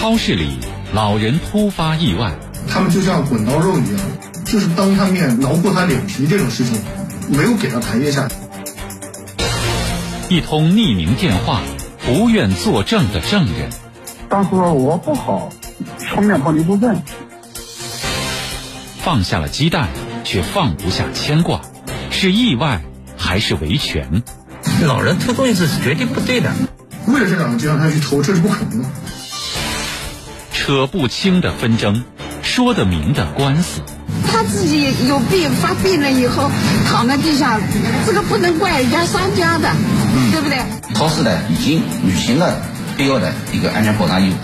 超市里，老人突发意外，他们就像滚刀肉一样，就是当他面挠破他脸皮这种事情，没有给他台阶下。一通匿名电话，不愿作证的证人。当时我不好，出面帮你作证。放下了鸡蛋，却放不下牵挂，是意外还是维权？老人偷东西是绝对不对的。为了这两个鸡蛋他去偷，这是不可能的。扯不清的纷争，说得明的官司。他自己有病发病了以后躺在地上，这个不能怪人家商家的，对不对？超市呢已经履行了必要的一个安全保障义务。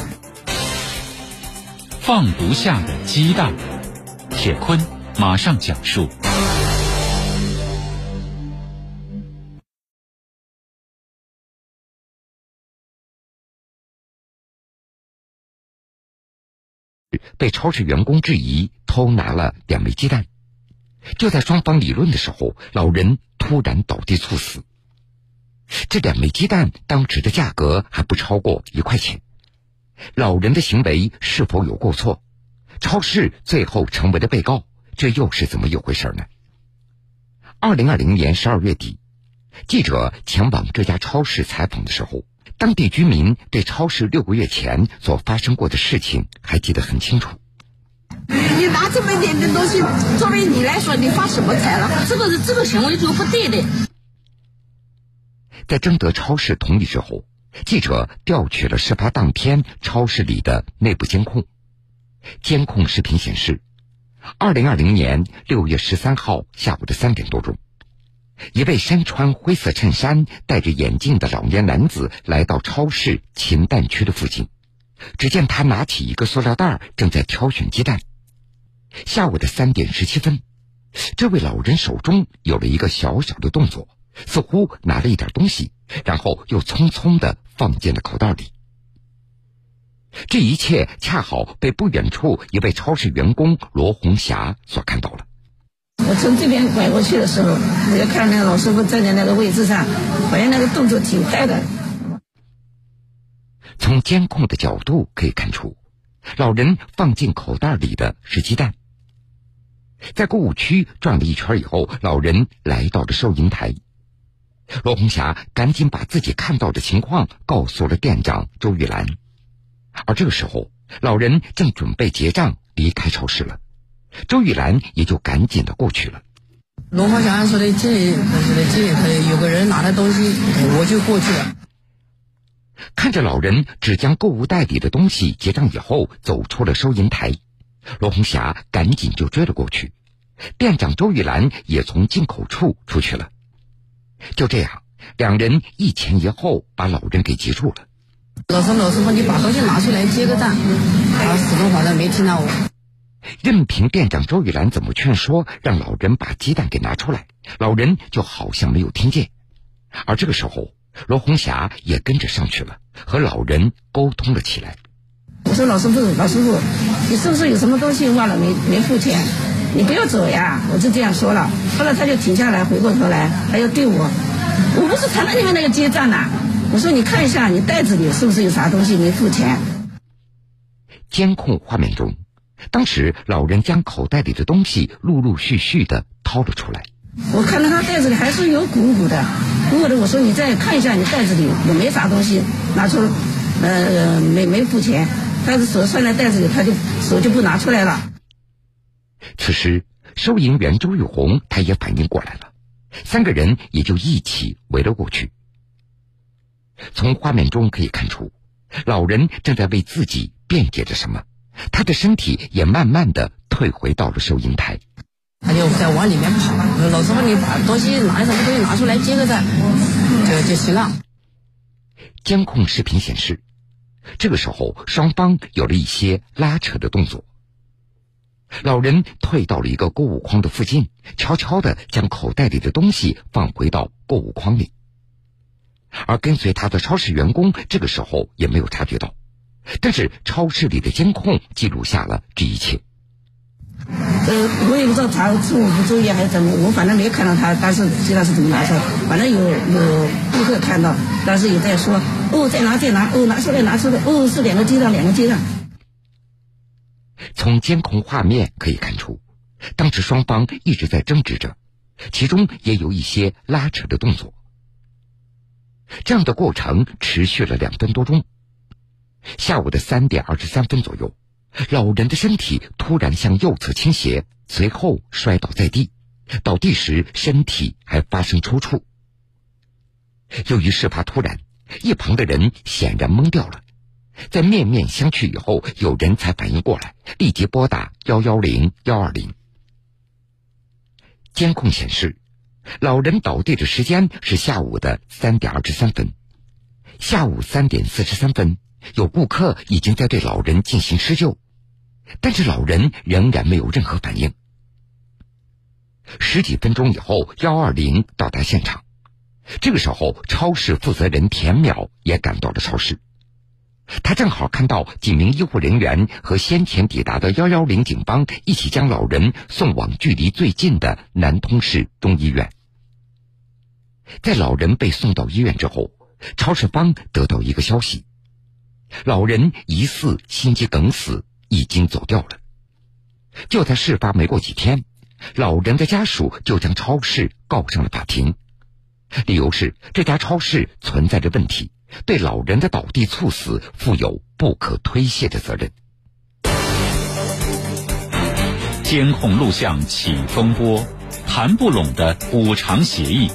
放不下的鸡蛋，铁坤马上讲述。被超市员工质疑偷拿了两枚鸡蛋，就在双方理论的时候，老人突然倒地猝死。这两枚鸡蛋当时的价格还不超过一块钱，老人的行为是否有过错？超市最后成为了被告，这又是怎么一回事呢？二零二零年十二月底，记者前往这家超市采访的时候。当地居民对超市六个月前所发生过的事情还记得很清楚。你拿这么一点点东西，作为你来说，你发什么财了？这个是这个行为就不对的。在征得超市同意之后，记者调取了事发当天超市里的内部监控。监控视频显示，二零二零年六月十三号下午的三点多钟。一位身穿灰色衬衫、戴着眼镜的老年男子来到超市禽蛋区的附近，只见他拿起一个塑料袋，正在挑选鸡蛋。下午的三点十七分，这位老人手中有了一个小小的动作，似乎拿了一点东西，然后又匆匆的放进了口袋里。这一切恰好被不远处一位超市员工罗红霞所看到了。我从这边拐过去的时候，我就看那个老师傅站在那个位置上，好像那个动作挺快的。从监控的角度可以看出，老人放进口袋里的是鸡蛋。在购物区转了一圈以后，老人来到了收银台。罗红霞赶紧把自己看到的情况告诉了店长周玉兰，而这个时候，老人正准备结账离开超市了。周玉兰也就赶紧的过去了。罗红霞说的这，说的这，他有个人拿的东西，我就过去了。看着老人只将购物袋里的东西结账以后走出了收银台，罗红霞赶紧就追了过去。店长周玉兰也从进口处出去了。就这样，两人一前一后把老人给截住了。老师，老师傅，你把东西拿出来结个账。他始终好像没听到我。任凭店长周玉兰怎么劝说，让老人把鸡蛋给拿出来，老人就好像没有听见。而这个时候，罗红霞也跟着上去了，和老人沟通了起来。我说：“老师傅，老师傅，你是不是有什么东西忘了没没付钱？你不要走呀！”我就这样说了。后来他就停下来，回过头来，还要对我：“我不是才让你们那个结账呐？我说：“你看一下，你袋子里是不是有啥东西没付钱？”监控画面中。当时，老人将口袋里的东西陆陆续续的掏了出来。我看到他袋子里还是有鼓鼓的，鼓鼓的。我说：“你再看一下，你袋子里有没啥东西？”拿出，呃，没没付钱，但是手揣在袋子里，他就手就不拿出来了。此时，收银员周玉红他也反应过来了，三个人也就一起围了过去。从画面中可以看出，老人正在为自己辩解着什么。他的身体也慢慢的退回到了收银台，他就在往里面跑。老师傅，你把东西拿什么东西拿出来接个账，就就行了。监控视频显示，这个时候双方有了一些拉扯的动作。老人退到了一个购物筐的附近，悄悄的将口袋里的东西放回到购物筐里，而跟随他的超市员工这个时候也没有察觉到。但是超市里的监控记录下了这一切。呃，我也不知道他是我不注意还是怎么，我反正没看到他当时知道是怎么拿出来，反正有有顾客看到，当时也在说，哦，在拿在拿，哦，拿出来拿出来，哦，是两个鸡蛋两个鸡蛋。从监控画面可以看出，当时双方一直在争执着，其中也有一些拉扯的动作。这样的过程持续了两分多钟。下午的三点二十三分左右，老人的身体突然向右侧倾斜，随后摔倒在地。倒地时身体还发生抽搐。由于事发突然，一旁的人显然懵掉了。在面面相觑以后，有人才反应过来，立即拨打幺幺零幺二零。监控显示，老人倒地的时间是下午的三点二十三分。下午三点四十三分。有顾客已经在对老人进行施救，但是老人仍然没有任何反应。十几分钟以后，幺二零到达现场。这个时候，超市负责人田淼也赶到了超市。他正好看到几名医护人员和先前抵达的幺幺零警方一起将老人送往距离最近的南通市中医院。在老人被送到医院之后，超市方得到一个消息。老人疑似心肌梗死，已经走掉了。就在事发没过几天，老人的家属就将超市告上了法庭，理由是这家超市存在着问题，对老人的倒地猝死负有不可推卸的责任。监控录像起风波，谈不拢的补偿协议。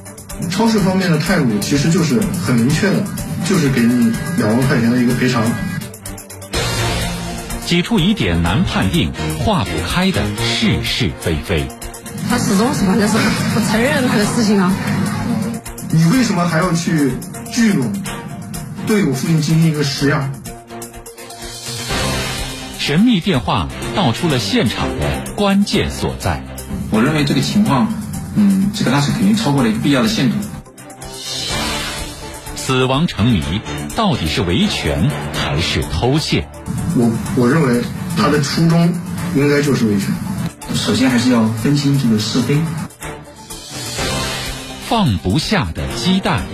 超市方面的态度其实就是很明确的。就是给你两万块钱的一个赔偿。几处疑点难判定，化不开的是是非非。他始终是反正是不承认他的事情啊。你为什么还要去聚拢，对我父亲进行一个实验？神秘电话道出了现场的关键所在。我认为这个情况，嗯，这个拉扯肯定超过了一个必要的限度。死亡成谜，到底是维权还是偷窃？我我认为他的初衷应该就是维权。首先还是要分清这个是非。放不下的鸡蛋，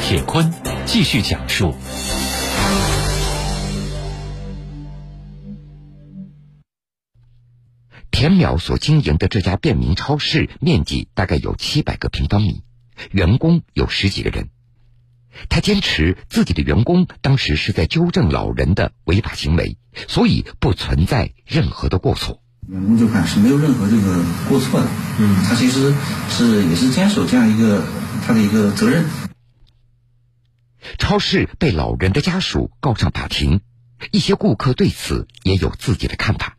铁坤继续讲述。田淼所经营的这家便民超市面积大概有七百个平方米，员工有十几个人。他坚持自己的员工当时是在纠正老人的违法行为，所以不存在任何的过错。员工这块是没有任何这个过错的，嗯，他其实是也是坚守这样一个他的一个责任。超市被老人的家属告上法庭，一些顾客对此也有自己的看法。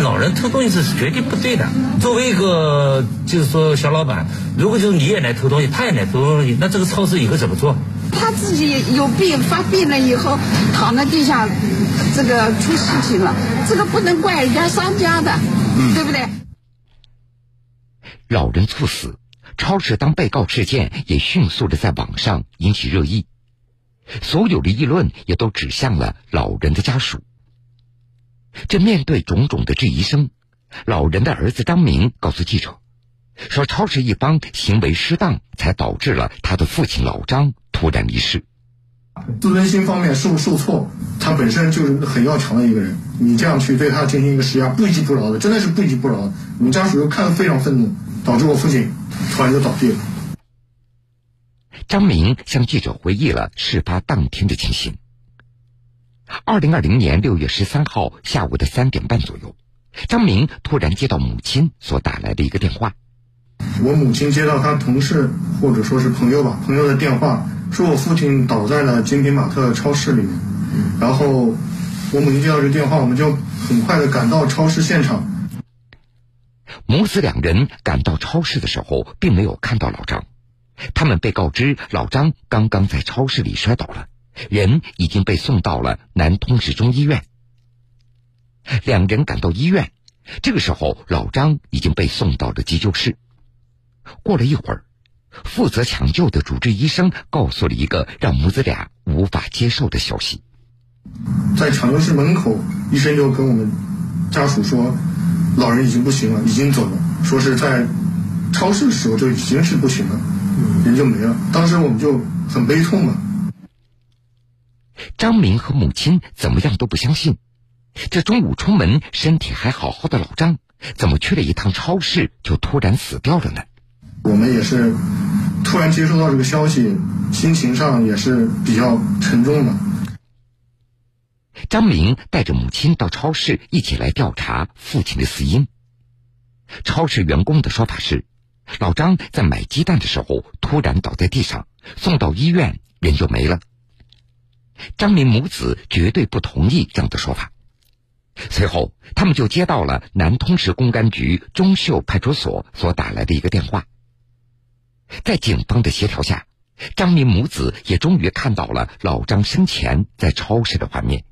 老人偷东西是绝对不对的。作为一个就是说小老板，如果就是你也来偷东西，他也来偷东西，那这个超市以后怎么做？他自己有病发病了以后躺在地下，这个出事情了，这个不能怪人家商家的，对不对？老人猝死，超市当被告事件也迅速的在网上引起热议，所有的议论也都指向了老人的家属。这面对种种的质疑声，老人的儿子张明告诉记者，说超市一方行为失当，才导致了他的父亲老张突然离世。自尊心方面受受挫，他本身就是很要强的一个人，你这样去对他进行一个施压，不依不饶的，真的是不依不饶。我们家属又看得非常愤怒，导致我父亲突然就倒地了。张明向记者回忆了事发当天的情形。二零二零年六月十三号下午的三点半左右，张明突然接到母亲所打来的一个电话。我母亲接到他同事或者说是朋友吧，朋友的电话，说我父亲倒在了精品玛特超市里面。然后我母亲接到这电话，我们就很快的赶到超市现场。母子两人赶到超市的时候，并没有看到老张，他们被告知老张刚刚在超市里摔倒了。人已经被送到了南通市中医院。两人赶到医院，这个时候老张已经被送到了急救室。过了一会儿，负责抢救的主治医生告诉了一个让母子俩无法接受的消息：在抢救室门口，医生就跟我们家属说，老人已经不行了，已经走了，说是在超市的时候就已经是不行了，人就没了。当时我们就很悲痛嘛。张明和母亲怎么样都不相信，这中午出门身体还好好的老张，怎么去了一趟超市就突然死掉了呢？我们也是突然接收到这个消息，心情上也是比较沉重的。张明带着母亲到超市一起来调查父亲的死因。超市员工的说法是，老张在买鸡蛋的时候突然倒在地上，送到医院人就没了。张明母子绝对不同意这样的说法。随后，他们就接到了南通市公安局中秀派出所所打来的一个电话。在警方的协调下，张明母子也终于看到了老张生前在超市的画面。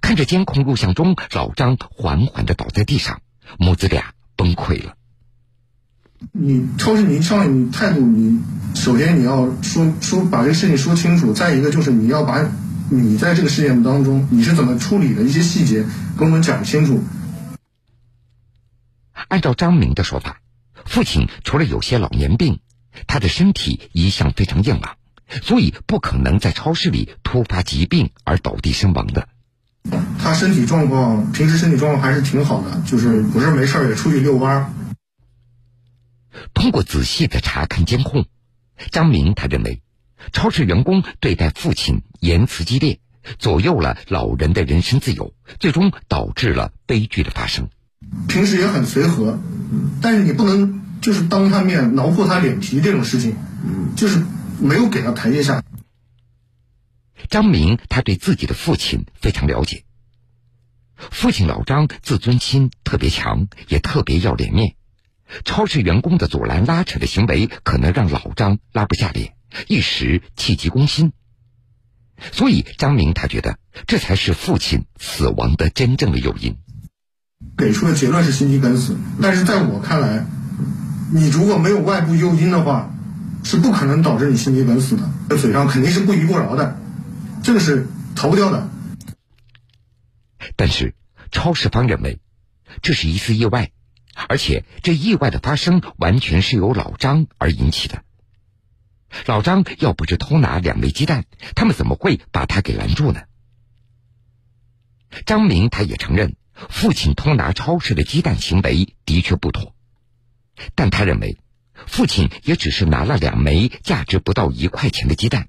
看着监控录像中老张缓缓的倒在地上，母子俩崩溃了。你超市，你上你态度，你首先你要说说把这个事情说清楚，再一个就是你要把你在这个事件当中你是怎么处理的一些细节跟我们讲清楚。按照张明的说法，父亲除了有些老年病，他的身体一向非常硬朗，所以不可能在超市里突发疾病而倒地身亡的。他身体状况，平时身体状况还是挺好的，就是不是没事也出去遛弯。通过仔细的查看监控，张明他认为，超市员工对待父亲言辞激烈，左右了老人的人身自由，最终导致了悲剧的发生。平时也很随和，但是你不能就是当他面挠破他脸皮这种事情，就是没有给他台阶下。张明他对自己的父亲非常了解。父亲老张自尊心特别强，也特别要脸面。超市员工的阻拦拉扯的行为，可能让老张拉不下脸，一时气急攻心。所以张明他觉得，这才是父亲死亡的真正的诱因。给出的结论是心肌梗死，但是在我看来，你如果没有外部诱因的话，是不可能导致你心肌梗死的。这嘴上肯定是不依不饶的。这个是逃不掉的，但是超市方认为这是一次意外，而且这意外的发生完全是由老张而引起的。老张要不是偷拿两枚鸡蛋，他们怎么会把他给拦住呢？张明他也承认，父亲偷拿超市的鸡蛋行为的确不妥，但他认为父亲也只是拿了两枚价值不到一块钱的鸡蛋。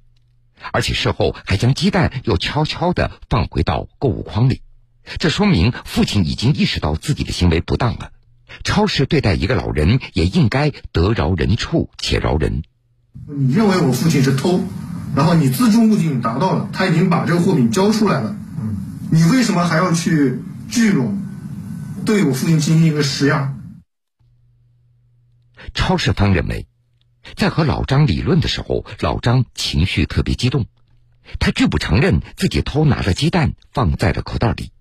而且事后还将鸡蛋又悄悄地放回到购物筐里，这说明父亲已经意识到自己的行为不当了。超市对待一个老人也应该得饶人处且饶人。你认为我父亲是偷，然后你自助目的达到了，他已经把这个货品交出来了，你为什么还要去聚拢，对我父亲进行一个施压？超市方认为。在和老张理论的时候，老张情绪特别激动，他拒不承认自己偷拿了鸡蛋放在了口袋里，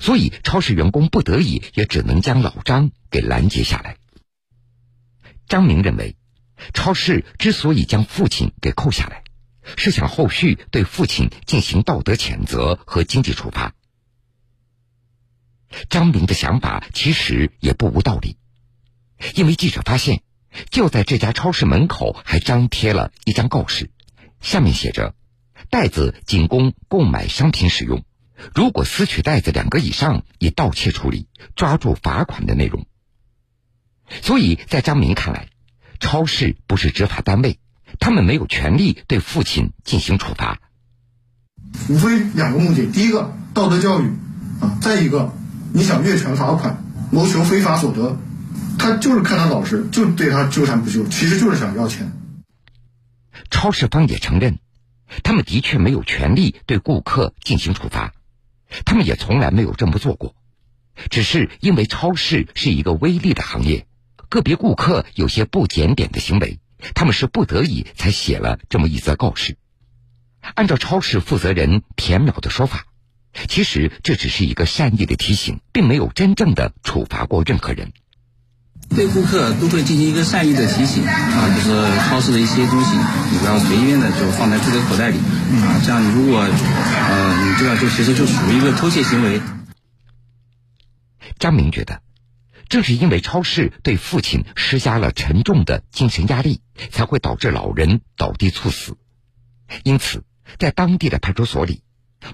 所以超市员工不得已也只能将老张给拦截下来。张明认为，超市之所以将父亲给扣下来，是想后续对父亲进行道德谴责和经济处罚。张明的想法其实也不无道理，因为记者发现。就在这家超市门口，还张贴了一张告示，上面写着：“袋子仅供购买商品使用，如果撕取袋子两个以上，以盗窃处理，抓住罚款”的内容。所以在张明看来，超市不是执法单位，他们没有权利对父亲进行处罚。无非两个目的：第一个，道德教育啊；再一个，你想越权罚款，谋求非法所得。他就是看他老实，就对他纠缠不休，其实就是想要钱。超市方也承认，他们的确没有权利对顾客进行处罚，他们也从来没有这么做过，只是因为超市是一个微利的行业，个别顾客有些不检点的行为，他们是不得已才写了这么一则告示。按照超市负责人田淼的说法，其实这只是一个善意的提醒，并没有真正的处罚过任何人。对顾客都会进行一个善意的提醒啊，就是超市的一些东西，你不要随便的就放在自己的口袋里啊，这样你如果呃，你这样就其实就属于一个偷窃行为。张明觉得，正是因为超市对父亲施加了沉重的精神压力，才会导致老人倒地猝死。因此，在当地的派出所里，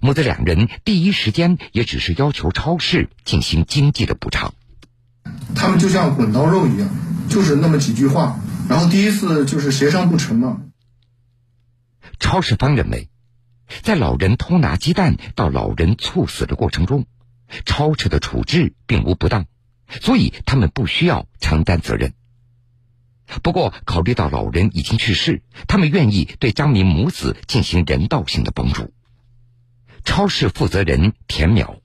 母子两人第一时间也只是要求超市进行经济的补偿。他们就像滚刀肉一样，就是那么几句话，然后第一次就是协商不成嘛。超市方认为，在老人偷拿鸡蛋到老人猝死的过程中，超市的处置并无不当，所以他们不需要承担责任。不过，考虑到老人已经去世，他们愿意对张明母子进行人道性的帮助。超市负责人田淼，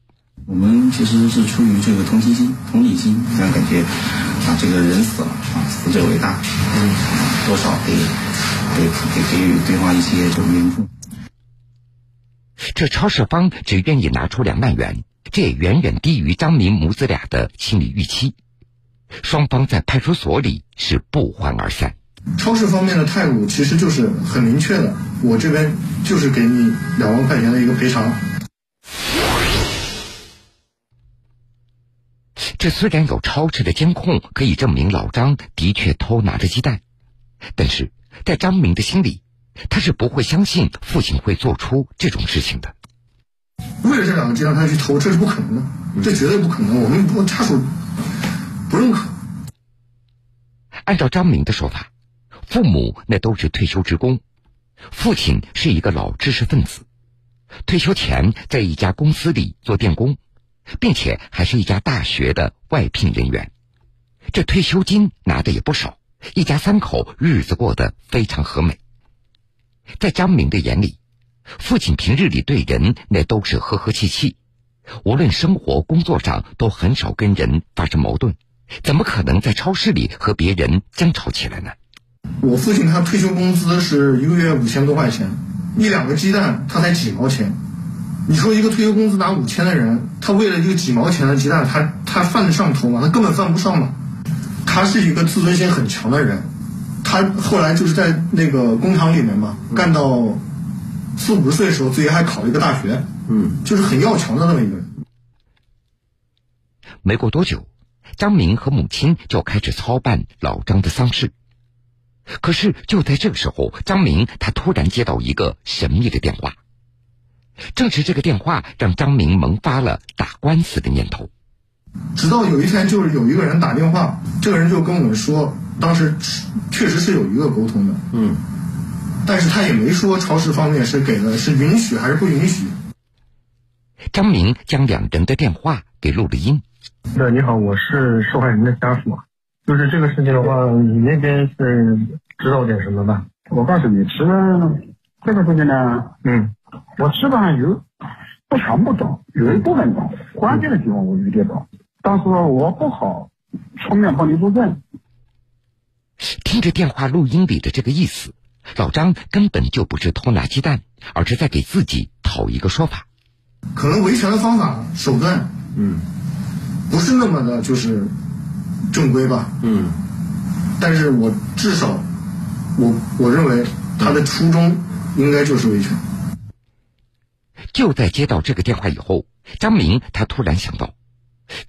我们其实是出于这个同情心、同理心，这样感觉啊，这个人死了啊，死者为大，嗯，多少给给给给予对方一些这个援助。这超市方只愿意拿出两万元，这也远远低于张明母子俩的心理预期。双方在派出所里是不欢而散。超市方面的态度其实就是很明确的，我这边就是给你两万块钱的一个赔偿。这虽然有超市的监控可以证明老张的确偷拿着鸡蛋，但是在张明的心里，他是不会相信父亲会做出这种事情的。为了这两个鸡蛋，他去偷，这是不可能的，这绝对不可能。我们不家属不认可。按照张明的说法，父母那都是退休职工，父亲是一个老知识分子，退休前在一家公司里做电工，并且还是一家大学的外聘人员，这退休金拿的也不少，一家三口日子过得非常和美。在张明的眼里，父亲平日里对人那都是和和气气，无论生活工作上都很少跟人发生矛盾。怎么可能在超市里和别人争吵起来呢？我父亲他退休工资是一个月五千多块钱，一两个鸡蛋他才几毛钱。你说一个退休工资拿五千的人，他为了一个几毛钱的鸡蛋，他他犯得上头吗？他根本犯不上嘛。他是一个自尊心很强的人，他后来就是在那个工厂里面嘛，干到四五十岁的时候，自己还考了一个大学，嗯，就是很要强的那么一个人。没过多久。张明和母亲就开始操办老张的丧事，可是就在这个时候，张明他突然接到一个神秘的电话，正是这个电话让张明萌发了打官司的念头。直到有一天，就是有一个人打电话，这个人就跟我们说，当时确实是有一个沟通的，嗯，但是他也没说超市方面是给了是允许还是不允许。张明将两人的电话给录了音。对，你好，我是受害人的家属。就是这个事情的话，你那边是知道点什么吧？我告诉你，其实这个事情呢，嗯，我基本上有不全部懂，有一部分懂，关键的地方我有点懂，但是我不好出面帮你作证。听着电话录音里的这个意思，老张根本就不是偷拿鸡蛋，而是在给自己讨一个说法。可能维权的方法手段，嗯。不是那么的，就是正规吧。嗯，但是我至少，我我认为他的初衷应该就是维权。就在接到这个电话以后，张明他突然想到，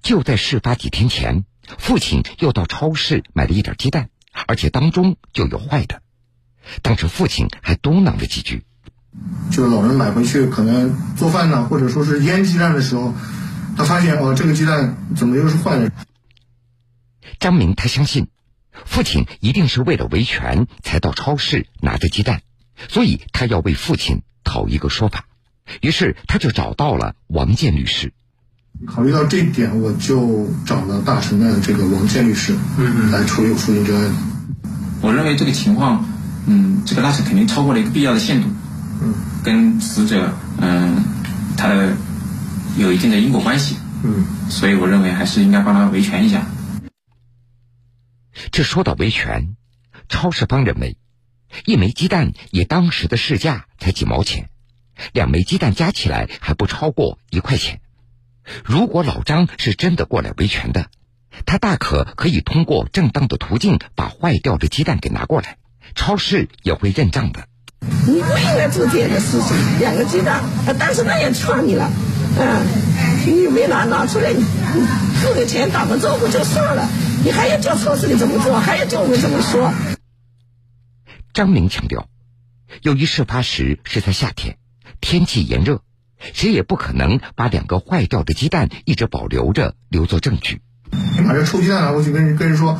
就在事发几天前，父亲又到超市买了一点鸡蛋，而且当中就有坏的。当时父亲还嘟囔了几句，就是老人买回去可能做饭呢，或者说是腌鸡蛋的时候。他发现哦，这个鸡蛋怎么又是坏的？张明他相信，父亲一定是为了维权才到超市拿着鸡蛋，所以他要为父亲讨一个说法。于是他就找到了王建律师。考虑到这一点，我就找了大成的这个王建律师，嗯嗯，来处理我父亲这个案子。我认为这个情况，嗯，这个拉扯肯定超过了一个必要的限度，嗯，跟死者，嗯，他的。有一定的因果关系，嗯，所以我认为还是应该帮他维权一下。这说到维权，超市方认为，一枚鸡蛋以当时的市价才几毛钱，两枚鸡蛋加起来还不超过一块钱。如果老张是真的过来维权的，他大可可以通过正当的途径把坏掉的鸡蛋给拿过来，超市也会认账的。你不应该做这样的事情，两个鸡蛋，他当时那也劝你了。嗯，平玉没拿拿出来，付的钱打个招呼就算了，你还要叫超市里怎么做，还要叫我们怎么说？张明强调，由于事发时是在夏天，天气炎热，谁也不可能把两个坏掉的鸡蛋一直保留着留作证据。你把这臭鸡蛋拿过去跟人跟人说，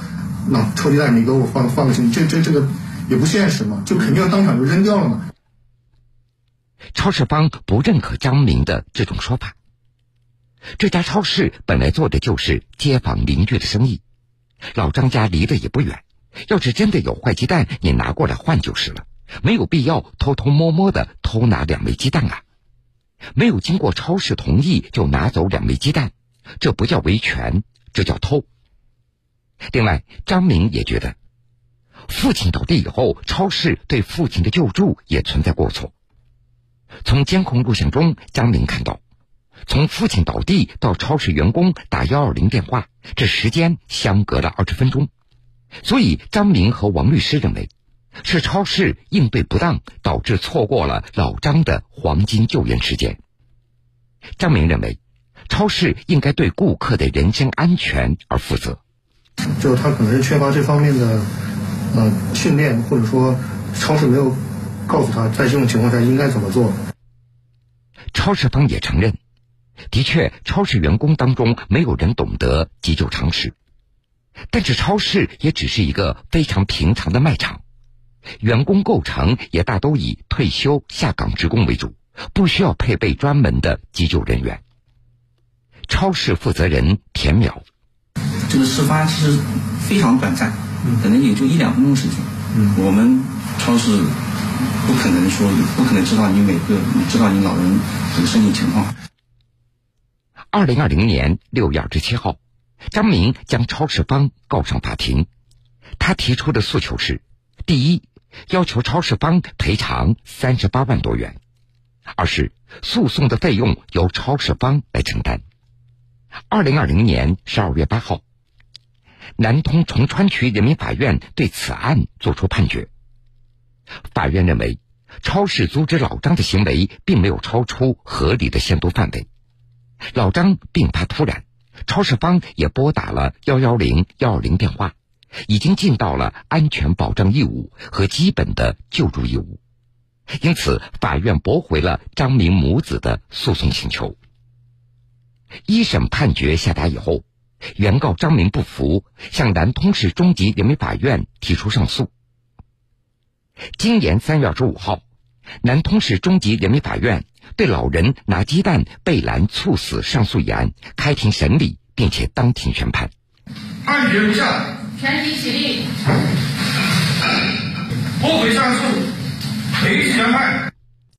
那臭鸡蛋你给我放放个行，这这这个也不现实嘛，就肯定要当场就扔掉了嘛。超市方不认可张明的这种说法。这家超市本来做的就是街坊邻居的生意，老张家离得也不远。要是真的有坏鸡蛋，你拿过来换就是了，没有必要偷偷摸摸的偷拿两枚鸡蛋啊！没有经过超市同意就拿走两枚鸡蛋，这不叫维权，这叫偷。另外，张明也觉得，父亲倒地以后，超市对父亲的救助也存在过错。从监控录像中，张明看到，从父亲倒地到超市员工打幺二零电话，这时间相隔了二十分钟。所以，张明和王律师认为，是超市应对不当，导致错过了老张的黄金救援时间。张明认为，超市应该对顾客的人身安全而负责。就是他可能是缺乏这方面的呃训练，或者说超市没有告诉他在这种情况下应该怎么做。超市方也承认，的确，超市员工当中没有人懂得急救常识。但是超市也只是一个非常平常的卖场，员工构成也大都以退休下岗职工为主，不需要配备专门的急救人员。超市负责人田淼，这个事发其实非常短暂，可能也就一两分钟时间。我们超市不可能说，不可能知道你每个，知道你老人这个身体情况。二零二零年六月二十七号。张明将超市方告上法庭，他提出的诉求是：第一，要求超市方赔偿三十八万多元；二是诉讼的费用由超市方来承担。二零二零年十二月八号，南通崇川区人民法院对此案作出判决。法院认为，超市阻止老张的行为并没有超出合理的限度范围。老张病发突然。超市方也拨打了幺幺零幺二零电话，已经尽到了安全保障义务和基本的救助义务，因此法院驳回了张明母子的诉讼请求。一审判决下达以后，原告张明不服，向南通市中级人民法院提出上诉。今年三月二十五号，南通市中级人民法院。对老人拿鸡蛋被拦猝死上诉一案开庭审理，并且当庭宣判。判决如下：全体起立，驳回上诉，维持原判。